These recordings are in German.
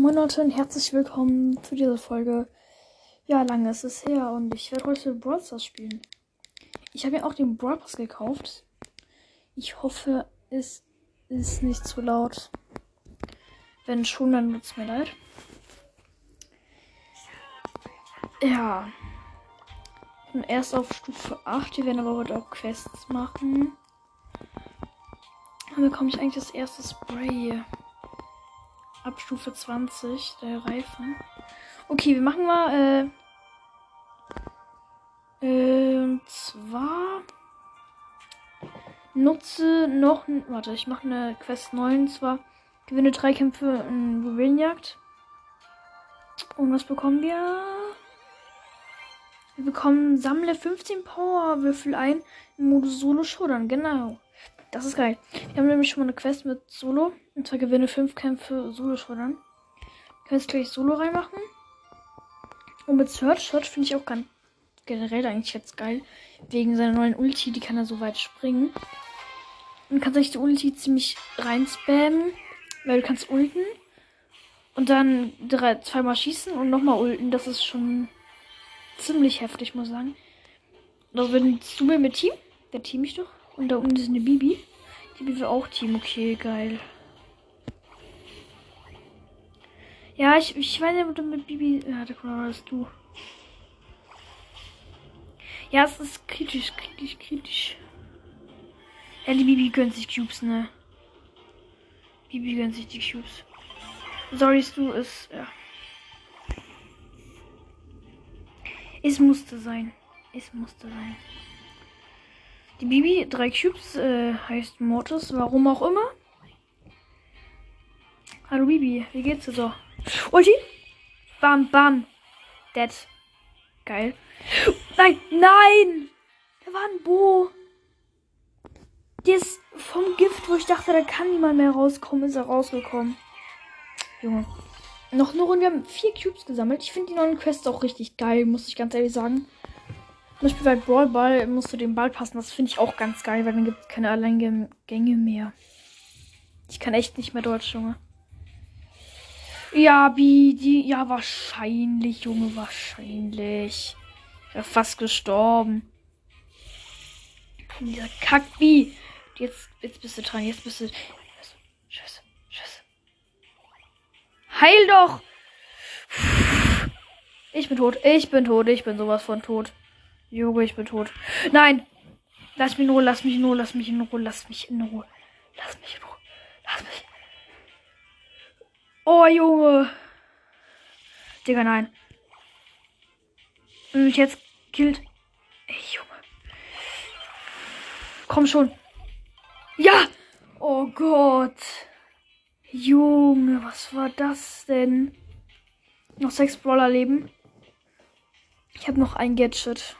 Moin Leute und herzlich willkommen zu dieser Folge. Ja, lange ist es her und ich werde heute Brawl Stars spielen. Ich habe ja auch den Brawl Pass gekauft. Ich hoffe, es ist nicht zu laut. Wenn schon, dann tut es mir leid. Ja. Bin erst auf Stufe 8. Wir werden aber heute auch Quests machen. Dann bekomme ich eigentlich das erste Spray ab Stufe 20, der Reifen. Okay, wir machen mal, äh, äh, zwar nutze noch, warte, ich mache eine Quest 9, zwar gewinne drei Kämpfe in Juwelenjagd. Und was bekommen wir? Wir bekommen, sammle 15 Powerwürfel ein im Modus Solo Showdown, genau. Das ist geil. Wir haben nämlich schon mal eine Quest mit Solo. Und zwar gewinne 5 Kämpfe Solo Showdown. Können jetzt gleich Solo reinmachen. Und mit Search, Search finde ich auch ganz generell eigentlich jetzt geil. Wegen seiner neuen Ulti, die kann er so weit springen. Und kannst eigentlich die Ulti ziemlich reinspammen. Weil du kannst ulten. Und dann drei, zweimal schießen und nochmal ulten. Das ist schon ziemlich heftig, muss ich sagen. Da bin du mit Team? Der team ich doch. Und da unten ist eine Bibi. Die Bibi auch Team. Okay, geil. Ja, ich, ich du mit Bibi. Ja, da kommt das du. Ja, es ist kritisch, kritisch, kritisch. Ja, die Bibi gönnt sich Cubes, ne? Bibi gönnt sich die Cubes. Sorry, du ist. Ja. Es musste sein. Es musste sein. Die Bibi, drei Cubes, äh, heißt Mortis, warum auch immer. Hallo Bibi, wie geht's dir so? Ulti? Bam, bam. Dead. Geil. Nein, nein! Da war ein Bo. Der ist vom Gift, wo ich dachte, da kann niemand mehr rauskommen, ist er rausgekommen. Junge. Noch eine Runde. Wir haben vier Cubes gesammelt. Ich finde die neuen Quests auch richtig geil, muss ich ganz ehrlich sagen. Zum Beispiel bei Brawl Ball musst du den Ball passen. Das finde ich auch ganz geil, weil dann gibt es keine Alleingänge mehr. Ich kann echt nicht mehr Deutsch, Junge. Ja, Bi, die, ja, wahrscheinlich, Junge, wahrscheinlich. Ich wäre fast gestorben. Dieser Kack-Bi. Jetzt, jetzt bist du dran, jetzt bist du. Scheiße, scheiße. Heil doch! Ich bin tot, ich bin tot, ich bin sowas von tot. Junge, ich bin tot. Nein! Lass mich in Ruhe, lass mich in Ruhe, lass mich in Ruhe, lass mich in Ruhe. Lass mich in Ruhe. Lass mich. Oh, Junge. Digga, nein. Und mich jetzt killt. Ey, Junge. Komm schon. Ja! Oh Gott. Junge, was war das denn? Noch sechs Brawler leben. Ich habe noch ein Gadget.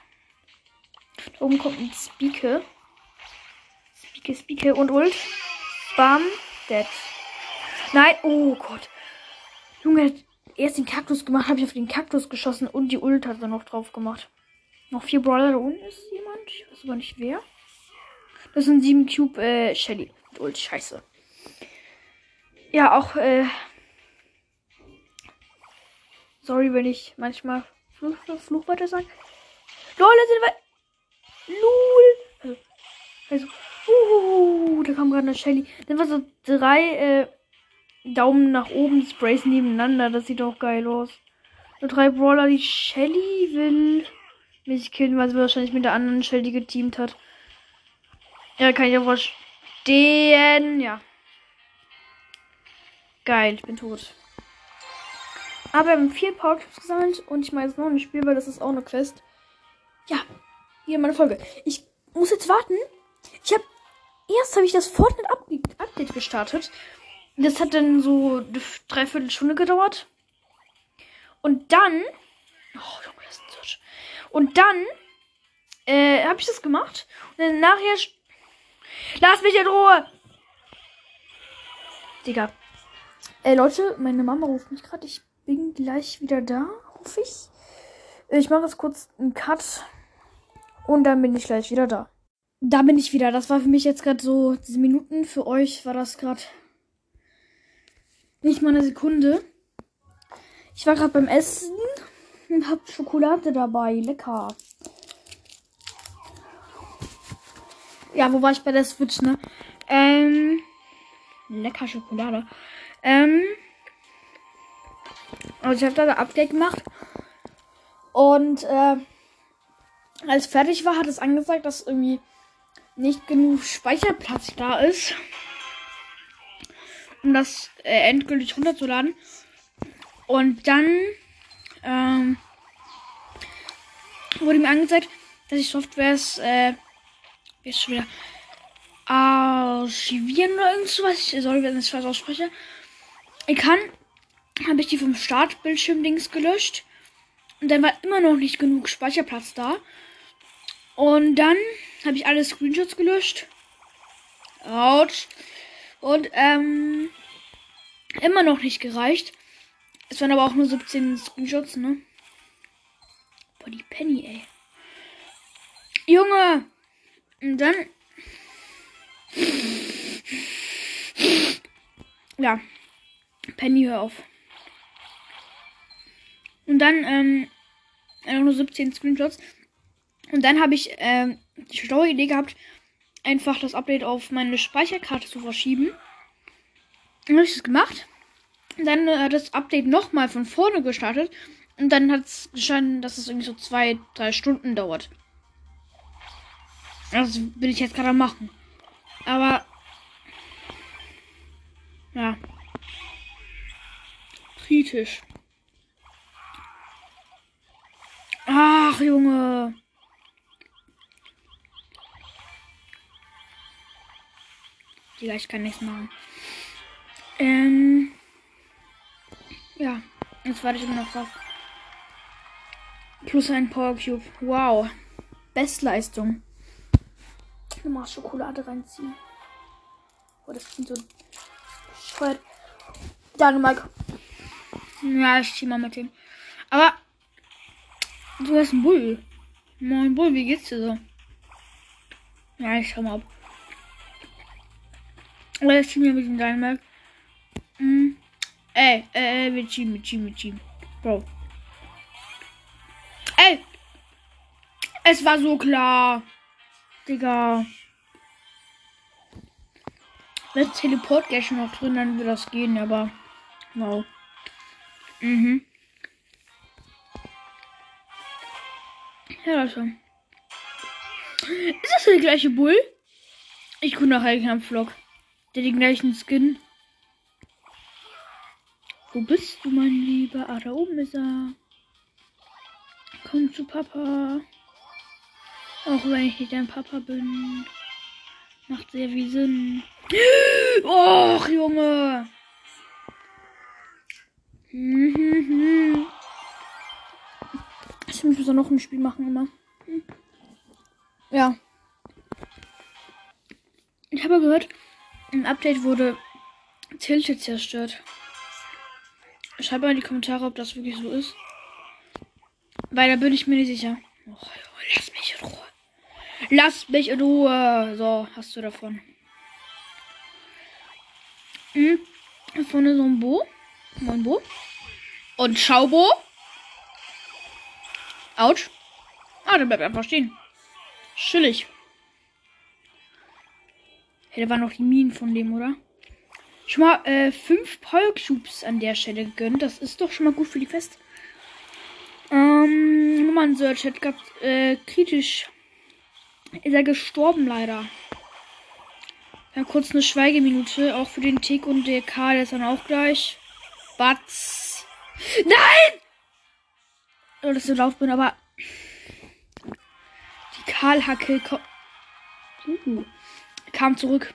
Da oben kommt ein Spieke. Spieke, Spieke und Ult. Bam. Dead. Nein. Oh Gott. Junge, erst den Kaktus gemacht, habe ich auf den Kaktus geschossen und die Ult hat er noch drauf gemacht. Noch vier Brawler da unten ist jemand. Ich weiß aber nicht wer. Das sind sieben Cube äh, Shelly. Ult, scheiße. Ja, auch, äh. Sorry, wenn ich manchmal Fluch, Fluchwörter sage. Lol, sind wir. Lul. Also, uh, da kam gerade eine Shelly. Dann war so drei äh, Daumen nach oben Sprays nebeneinander. Das sieht auch geil aus. Nur drei Brawler. Die Shelly will mich killen, weil sie wahrscheinlich mit der anderen Shelly geteamt hat. Ja, kann ich ja verstehen. Ja. Geil, ich bin tot. Aber wir haben vier Power gesammelt und ich mache jetzt noch ein Spiel, weil das ist auch eine Quest. Ja, hier meine Folge. Ich muss jetzt warten. Ich habe erst habe ich das Fortnite Update gestartet. Das hat dann so eine Dreiviertelstunde gedauert. Und dann. Oh, Junge, das ist ein Search. Und dann äh, habe ich das gemacht. Und dann nachher. Lass mich in Ruhe! Digga. Ey, Leute, meine Mama ruft mich gerade. Ich bin gleich wieder da, hoffe ich. Ich mache jetzt kurz einen Cut. Und dann bin ich gleich wieder da. Da bin ich wieder. Das war für mich jetzt gerade so diese Minuten. Für euch war das gerade nicht mal eine Sekunde. Ich war gerade beim Essen und hab Schokolade dabei. Lecker. Ja, wo war ich bei der Switch, ne? Ähm. Lecker Schokolade. Ähm. Also ich habe da ein Update gemacht. Und äh, als fertig war, hat es angezeigt, dass irgendwie nicht genug Speicherplatz da ist, um das äh, endgültig runterzuladen. Und dann ähm, wurde mir angezeigt, dass ich Softwares, äh, ist schon wieder, archivieren oder irgendwas. Ich soll, wenn ich falsch ausspreche. Ich kann, habe ich die vom Startbildschirm links gelöscht. Und dann war immer noch nicht genug Speicherplatz da. Und dann habe ich alle Screenshots gelöscht. Autsch. Und ähm, immer noch nicht gereicht. Es waren aber auch nur 17 Screenshots, ne? Boah, die Penny, ey. Junge! Und dann. Ja. Penny, hör auf. Und dann, ähm, nur 17 Screenshots. Und dann habe ich ähm, die schlaue Idee gehabt, einfach das Update auf meine Speicherkarte zu verschieben. Dann habe ich das gemacht. Dann äh, hat das Update nochmal von vorne gestartet. Und dann hat es gestanden, dass es irgendwie so zwei, drei Stunden dauert. Das will ich jetzt gerade machen. Aber. Ja. Kritisch. Ach, Junge. Digga, ich kann nichts machen. Ähm. Ja, jetzt warte ich immer noch drauf. Plus ein Power Cube. Wow. Bestleistung. Nochmal Schokolade reinziehen. Oh, das klingt so bescheuert. Dynamite. Ja, ich zieh mal mit dem. Aber du hast einen Bull. Moin Bull, wie geht's dir so? Ja, ich schau mal ab. Oder jetzt ziehen wir mit dem Dynamite. Hm. Ey, ey, wir ziehen, wir ziehen, wir ziehen. Bro. Ey! Es war so klar. Digga. Wenn Teleport gleich noch drin, dann würde das gehen, aber. Wow. Mhm. Ja, das schon. Ist das der gleiche Bull? Ich gucke nachher einen Vlog. Der den gleichen Skin. Wo bist du, mein Lieber? Ah, da oben ist er. Komm zu Papa. Auch wenn ich nicht dein Papa bin. Macht sehr viel Sinn. Och, Junge. Ich muss noch ein Spiel machen immer. Ja. Ich habe gehört, im Update wurde Tilted zerstört. Schreibt mal in die Kommentare, ob das wirklich so ist. Weil da bin ich mir nicht sicher. Oh, lass mich in Ruhe. Lass mich in Ruhe. So, hast du davon. Hm. Vorne so ein Bo. Moin Bo. Und Schaubo. Autsch. Ah, der bleibt einfach stehen. Chillig. Hey, da waren noch die Minen von dem, oder? Schon mal äh, fünf Power Cubes an der Stelle gegönnt. Das ist doch schon mal gut für die Fest. Ähm, Nummern Search hat gehabt, äh, kritisch. Ist er gestorben leider. Ja, kurz eine Schweigeminute, auch für den Tick und der Karl ist dann auch gleich. Batz. Nein! Oh, dass ich so laut bin, aber. Die Karl-Hacke uh, kam zurück.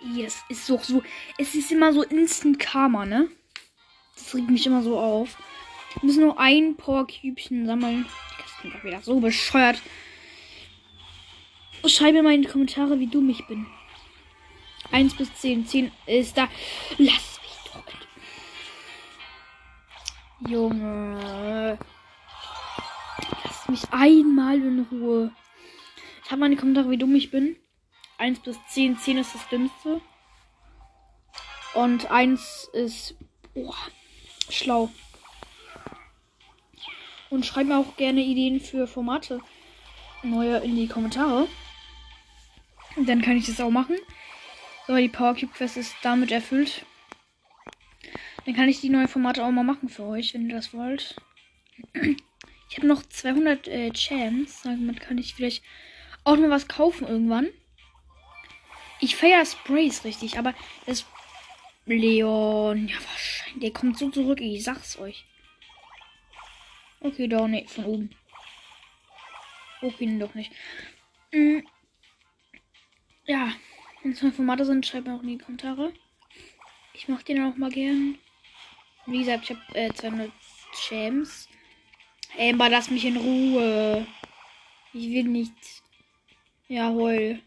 Yes, ist doch so. Es ist immer so Instant Karma, ne? Das regt mich immer so auf. Wir müssen nur ein Power Cubchen sammeln. Das klingt doch wieder so bescheuert. Schreib mir mal in die Kommentare, wie du mich bin. 1 bis 10. 10 ist da. Lass mich doch. Junge. Lass mich einmal in Ruhe. Schreib mal in die Kommentare, wie dumm ich bin. 1 bis 10. 10 ist das dümmste. Und 1 ist. Boah, schlau. Und schreibt mir auch gerne Ideen für Formate neue in die Kommentare. Und dann kann ich das auch machen. So, die Power Cube Quest ist damit erfüllt. Dann kann ich die neuen Formate auch mal machen für euch, wenn ihr das wollt. Ich habe noch 200 äh, Champs. Damit kann ich vielleicht auch noch was kaufen irgendwann. Ich feiere Sprays richtig, aber das Leon, ja wahrscheinlich, der kommt so zurück, ich sag's euch. Okay, da ne, von oben. Okay, doch nicht. Mhm. Ja, wenn es mal Formate sind, schreibt mir auch in die Kommentare. Ich mach den auch mal gern. Wie gesagt, ich habe äh, 200 Champs. Amber, lass mich in Ruhe. Ich will nicht. Jawohl.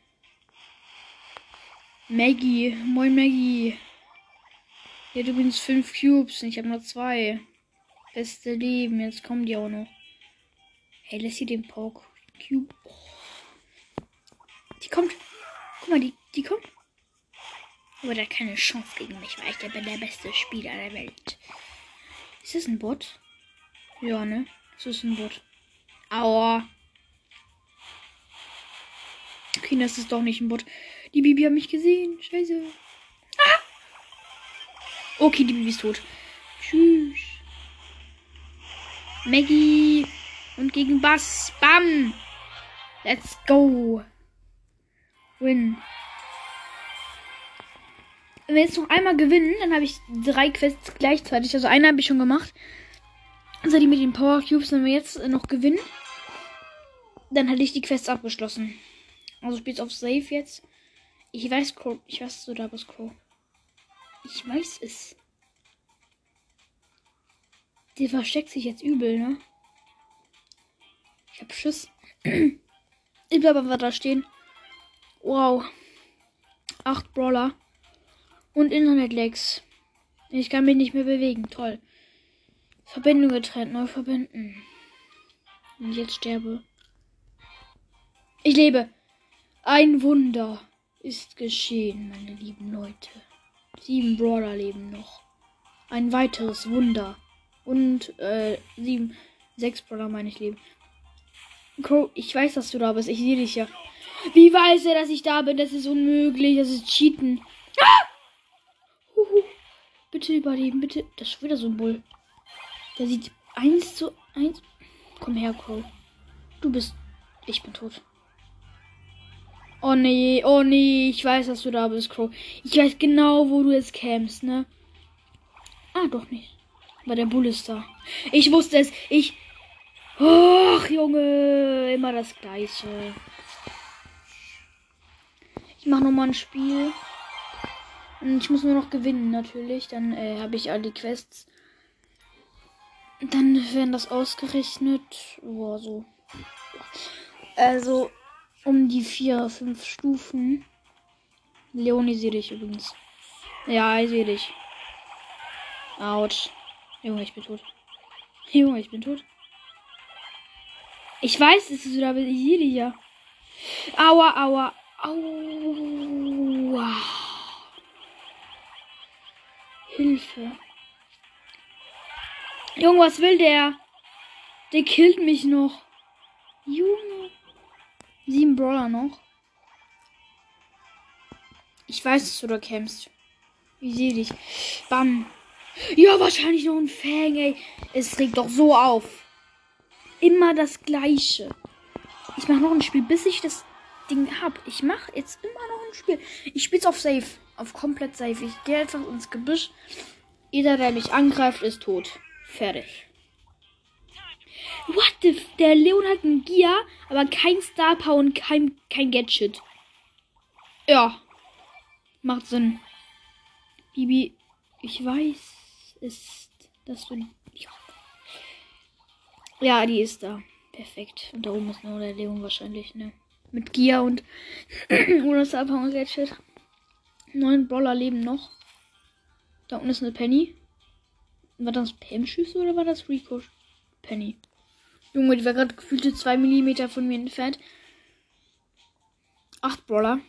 Maggie. Moin Maggie. Hier übrigens 5 Cubes. Ich habe nur 2. Beste Leben. Jetzt kommen die auch noch. Hey, lass sie den Poke Cube. Oh. Die kommt. Guck mal, die, die kommt. Aber der hat keine Chance gegen mich, weil ich der bin der beste Spieler der Welt. Ist das ein Bot? Ja, ne? Das ist ein Bot. Aua. Okay, das ist doch nicht ein Bot. Die Bibi hat mich gesehen. Scheiße. Ah! Okay, die Bibi ist tot. Tschüss. Maggie. Und gegen Bass. Bam. Let's go. Win. Wenn wir jetzt noch einmal gewinnen, dann habe ich drei Quests gleichzeitig. Also eine habe ich schon gemacht. Also die mit den Power Cubes, wenn wir jetzt noch gewinnen, dann hätte ich die Quests abgeschlossen. Also spielst auf Safe jetzt. Ich weiß, Crow. Ich weiß, du da bist, Crow. Ich weiß es. Der versteckt sich jetzt übel, ne? Ich hab Schiss. ich bleib aber da stehen. Wow. Acht Brawler. Und Internet-Lags. Ich kann mich nicht mehr bewegen. Toll. Verbindung getrennt. Neu verbinden. Und jetzt sterbe. Ich lebe. Ein Wunder ist geschehen, meine lieben Leute. Sieben Brawler leben noch. Ein weiteres Wunder. Und, äh, sieben, sechs Brawler meine ich leben. Crow, ich weiß, dass du da bist. Ich sehe dich ja. Wie weiß er, dass ich da bin? Das ist unmöglich. Das ist Cheaten. Ah! Huhu. Bitte überleben, bitte. Das ist wieder so ein Bull. Der sieht eins zu eins. Komm her, Crow. Du bist. Ich bin tot. Oh nee, oh nee, ich weiß, dass du da bist, Crow. Ich weiß genau, wo du jetzt kämst, ne? Ah, doch nicht. Aber der Bull ist da. Ich wusste es. Ich. Och, Junge. Immer das Gleiche. Ich mache nochmal ein Spiel. Und ich muss nur noch gewinnen, natürlich. Dann äh, habe ich all die Quests. Dann werden das ausgerechnet. Boah, so. Also, um die vier, fünf Stufen. Leonie sehe dich übrigens. Ja, ich sehe dich. Autsch. Junge, ich bin tot. Junge, ich bin tot. Ich weiß, es ist wieder, ja. Aua, aua, aua. Hilfe. Junge, was will der? Der killt mich noch. Junge. Sieben Brawler noch. Ich weiß, dass du da kämpfst. Ich sehe dich. Bam. Ja, wahrscheinlich noch ein Fang, ey. Es regt doch so auf. Immer das Gleiche. Ich mache noch ein Spiel, bis ich das Ding hab. Ich mache jetzt immer noch ein Spiel. Ich spiel's auf Safe. Auf komplett Safe. Ich gehe einfach ins Gebüsch. Jeder, der mich angreift, ist tot. Fertig. What the? Der Leon hat ein Gear, aber kein Star Power und kein, kein Gadget. Ja. Macht Sinn. Bibi, ich weiß, ist, dass du. Ja. ja, die ist da. Perfekt. Und da oben ist nur der Leon wahrscheinlich, ne? Mit Gear und ohne Star Power und Gadget. Neun Brawler leben noch. Da unten ist eine Penny. War das Pam-Schüsse oder war das Rico? Penny. Junge, die war gerade gefühlte 2 mm von mir entfernt. Acht Brawler.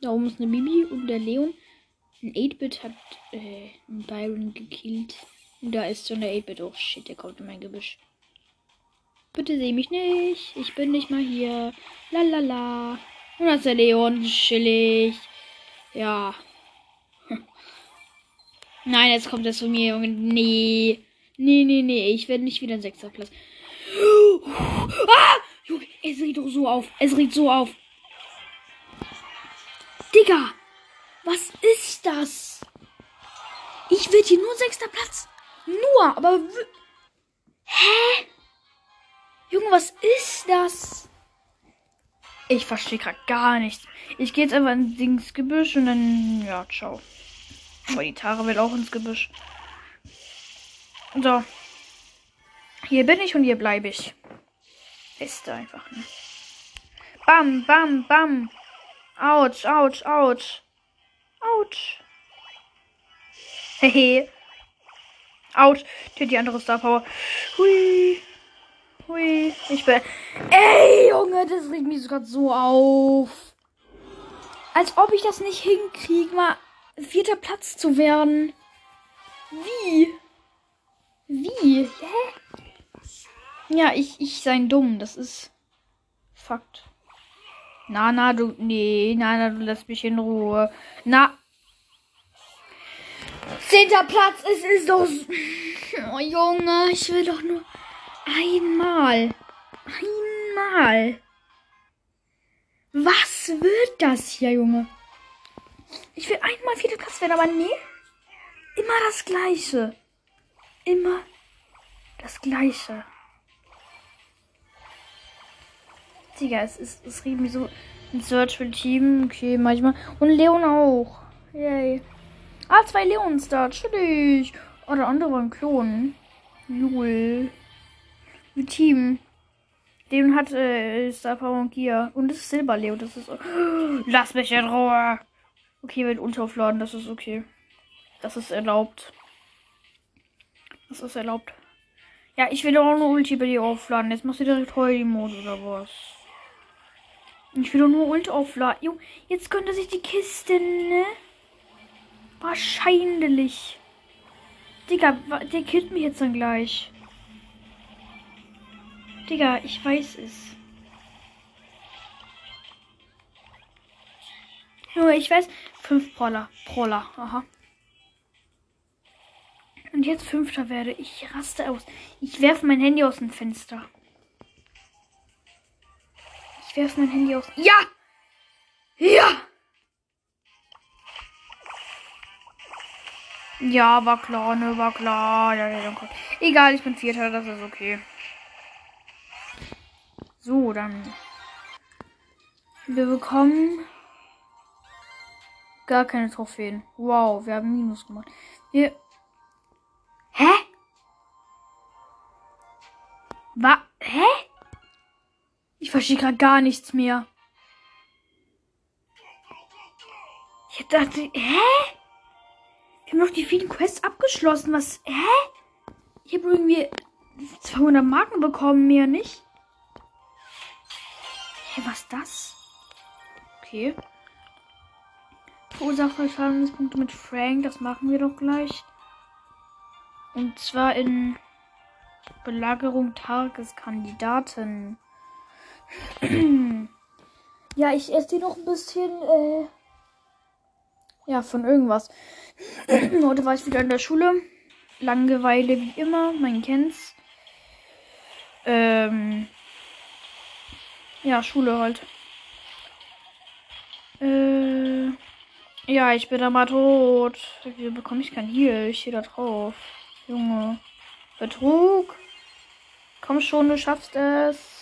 Da oben ist eine Bibi und der Leon. Ein 8-Bit hat äh, einen Byron gekillt. Und da ist so eine 8-Bit. Oh shit, der kommt in mein Gebüsch. Bitte seh mich nicht. Ich bin nicht mal hier. Lalala. Und das ist der Leon. Chillig. Ja. Nein, jetzt kommt das von mir, Junge. Nee. Nee, nee, nee. Ich werde nicht wieder ein sechster Platz. Ah! Junge, es riecht doch so auf. Es riecht so auf. Digga. Was ist das? Ich werde hier nur sechster Platz. Nur, aber. Hä? Junge, was ist das? Ich verstehe gerade gar nichts. Ich gehe jetzt einfach ins Gebüsch und dann. Ja, ciao. Aber die Tara will auch ins Gebüsch. So. Hier bin ich und hier bleibe ich. Ist einfach, ne? Bam, bam, bam. Autsch, autsch, autsch. Autsch. Hehe. Autsch. Die, die andere Star Power. Hui. Hui. Ich bin. Ey, Junge, das regt mich sogar so auf. Als ob ich das nicht hinkriege, mal vierter Platz zu werden. Wie? Wie? Hä? Ja, ich, ich sein dumm. Das ist Fakt. Na, na, du. Nee, na, na, du lässt mich in Ruhe. Na. Zehnter Platz, es ist doch. Oh, Junge, ich will doch nur einmal. Einmal. Was wird das hier, Junge? Ich will einmal vierter Platz werden, aber nee. Immer das Gleiche. Immer das Gleiche. Digga, es ist, es mich so ein Search für Team. Okay, manchmal. Und Leon auch. Yay. Ah, zwei Leons da. Chillig. Oh, der andere war ein Klon. Lul. Wie Team. Den hat äh, Star Power und Gear. Und das ist Silber Leo. Das ist. Oh, lass mich in Ruhe. Okay, wird unteraufladen. Das ist okay. Das ist erlaubt. Das ist erlaubt. Ja, ich will auch nur Ulti bei dir aufladen. Jetzt machst du direkt Heuli-Mode oder was? Ich will doch nur Ult aufladen. Jo, jetzt könnte sich die Kiste, ne? Wahrscheinlich. Digga, der killt mich jetzt dann gleich. Digga, ich weiß es. Nur, ich weiß. Fünf Proller. Proller. Aha. Und jetzt Fünfter werde. Ich raste aus. Ich werfe mein Handy aus dem Fenster. Ich werfe mein Handy aus. Ja! Ja! Ja, war klar, ne, war klar. Ja, ja, ja. Egal, ich bin Vierter, das ist okay. So, dann. Wir bekommen gar keine Trophäen. Wow, wir haben Minus gemacht. Wir. Hä? Wa? Hä? Ich verstehe gerade gar nichts mehr. Ich dachte, hä? Wir haben noch die vielen Quests abgeschlossen. Was? Hä? Ich habe irgendwie 200 Marken bekommen, mehr nicht. Hä, was das? Okay. Verursache Schadenspunkte mit Frank. Das machen wir doch gleich. Und zwar in Belagerung Tageskandidaten. Ja, ich esse die noch ein bisschen. Äh, ja, von irgendwas. Heute war ich wieder in der Schule. Langeweile wie immer, man kennt's. Ähm, ja, Schule halt. Äh, ja, ich bin aber tot. Wieso bekomme ich kein Heal? Ich stehe da drauf. Junge. Betrug. Komm schon, du schaffst es.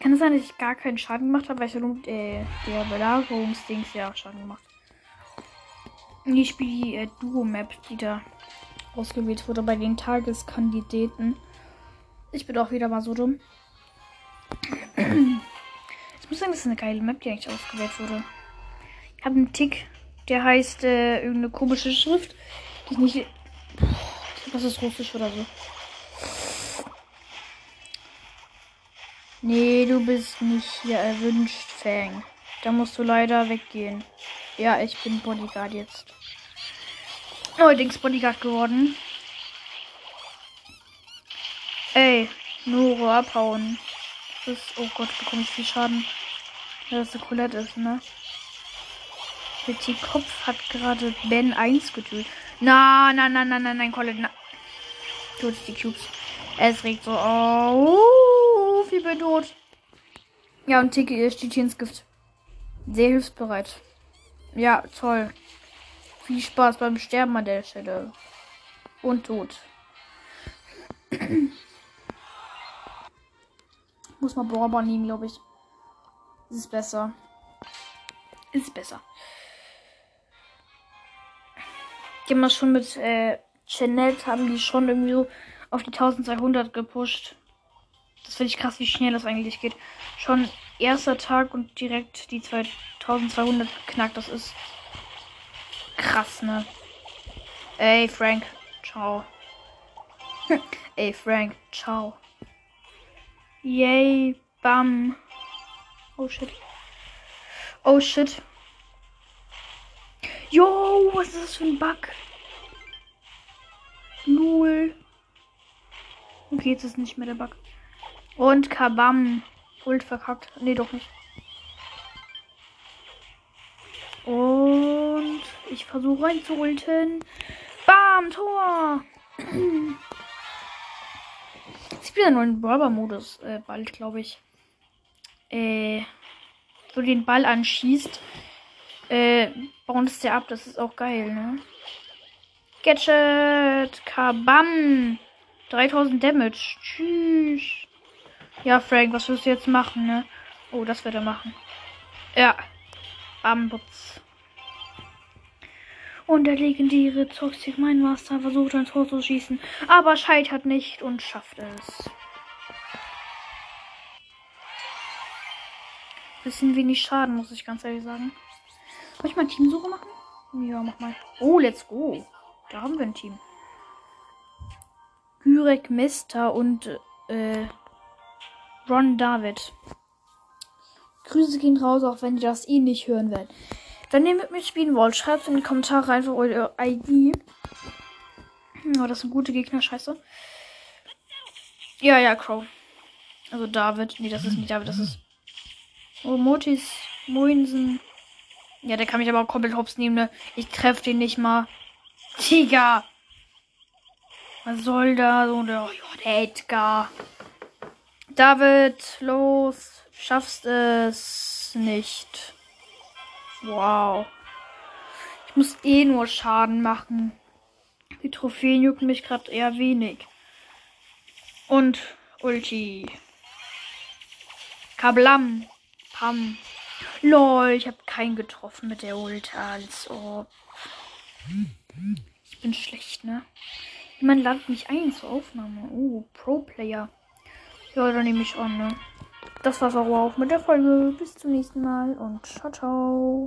Kann es sein, dass ich gar keinen Schaden gemacht habe, weil ich äh, der Belagerungsdings ja Schaden gemacht Ich spiele die äh, Duo-Map, die da ausgewählt wurde bei den Tageskandidaten. Ich bin auch wieder mal so dumm. Ich muss sagen, das ist eine geile Map, die eigentlich ausgewählt wurde. Ich habe einen Tick, der heißt äh, irgendeine komische Schrift. Die ist nicht. Was ist Russisch oder so? Nee, du bist nicht hier erwünscht, Fang. Da musst du leider weggehen. Ja, ich bin Bodyguard jetzt. Neuerdings Bodyguard geworden. Ey, Noro abhauen. Das ist, oh Gott, bekomme ich viel Schaden. Ja, das eine Colette ist, ne? Petit Kopf hat gerade Ben 1 getötet. Na, na, na, na, na, nein, Colette, na. Tut die Cubes. Es regt so auf. Ich bin tot. Ja, und Tiki steht hier ins Gift. Sehr hilfsbereit. Ja, toll. Viel Spaß beim Sterben an der Stelle. Und tot. Muss mal Borber nehmen, glaube ich. Ist besser. Ist besser. Die haben das schon mit äh, Chanel haben die schon irgendwie so auf die 1200 gepusht. Das finde ich krass, wie schnell das eigentlich geht. Schon erster Tag und direkt die 2200 geknackt. Das ist krass, ne? Ey, Frank. Ciao. Ey, Frank. Ciao. Yay. Bam. Oh shit. Oh shit. Yo, was ist das für ein Bug? Null. Okay, jetzt ist nicht mehr der Bug. Und Kabam. Ult verkackt. Nee, doch nicht. Und ich versuche rein zu ulten. Bam, Tor. Es gibt einen neuen Brawler-Modus äh, bald, glaube ich. Äh, du den Ball anschießt, äh, bounce der ab. Das ist auch geil, ne? Gadget. Kabam. 3000 Damage. Tschüss. Ja, Frank, was wirst du jetzt machen, ne? Oh, das wird er machen. Ja. Bambutz. Und der legendäre Toxic Mind Master versucht ein Tor zu schießen, aber scheitert nicht und schafft es. Bisschen wenig Schaden, muss ich ganz ehrlich sagen. Soll ich mal Teamsuche machen? Ja, mach mal. Oh, let's go. Da haben wir ein Team. Gürek Mister und äh, Ron David. Grüße gehen raus, auch wenn ihr das eh nicht hören werdet. Wenn ihr mit mir spielen wollt, schreibt in die Kommentare einfach eure ID. Oh, das sind gute Gegner, scheiße. Ja, ja, Crow. Also David. Nee, das ist nicht David, das ist. Oh, Motis Moinsen. Ja, der kann mich aber auch komplett hops nehmen, ne? Ich treffe den nicht mal. Tiger! Was soll da so? Oh, der Edgar. David, los. Schaffst es nicht. Wow. Ich muss eh nur Schaden machen. Die Trophäen jucken mich gerade eher wenig. Und Ulti. Kablam. Pam. Lol, ich habe keinen getroffen mit der Ulti, als ob. Ich bin schlecht, ne? Jemand ladet mich ein zur Aufnahme. Oh, Pro-Player. Ja, dann nehme ich an, ne? Das war's auch mit der Folge. Bis zum nächsten Mal und ciao, ciao.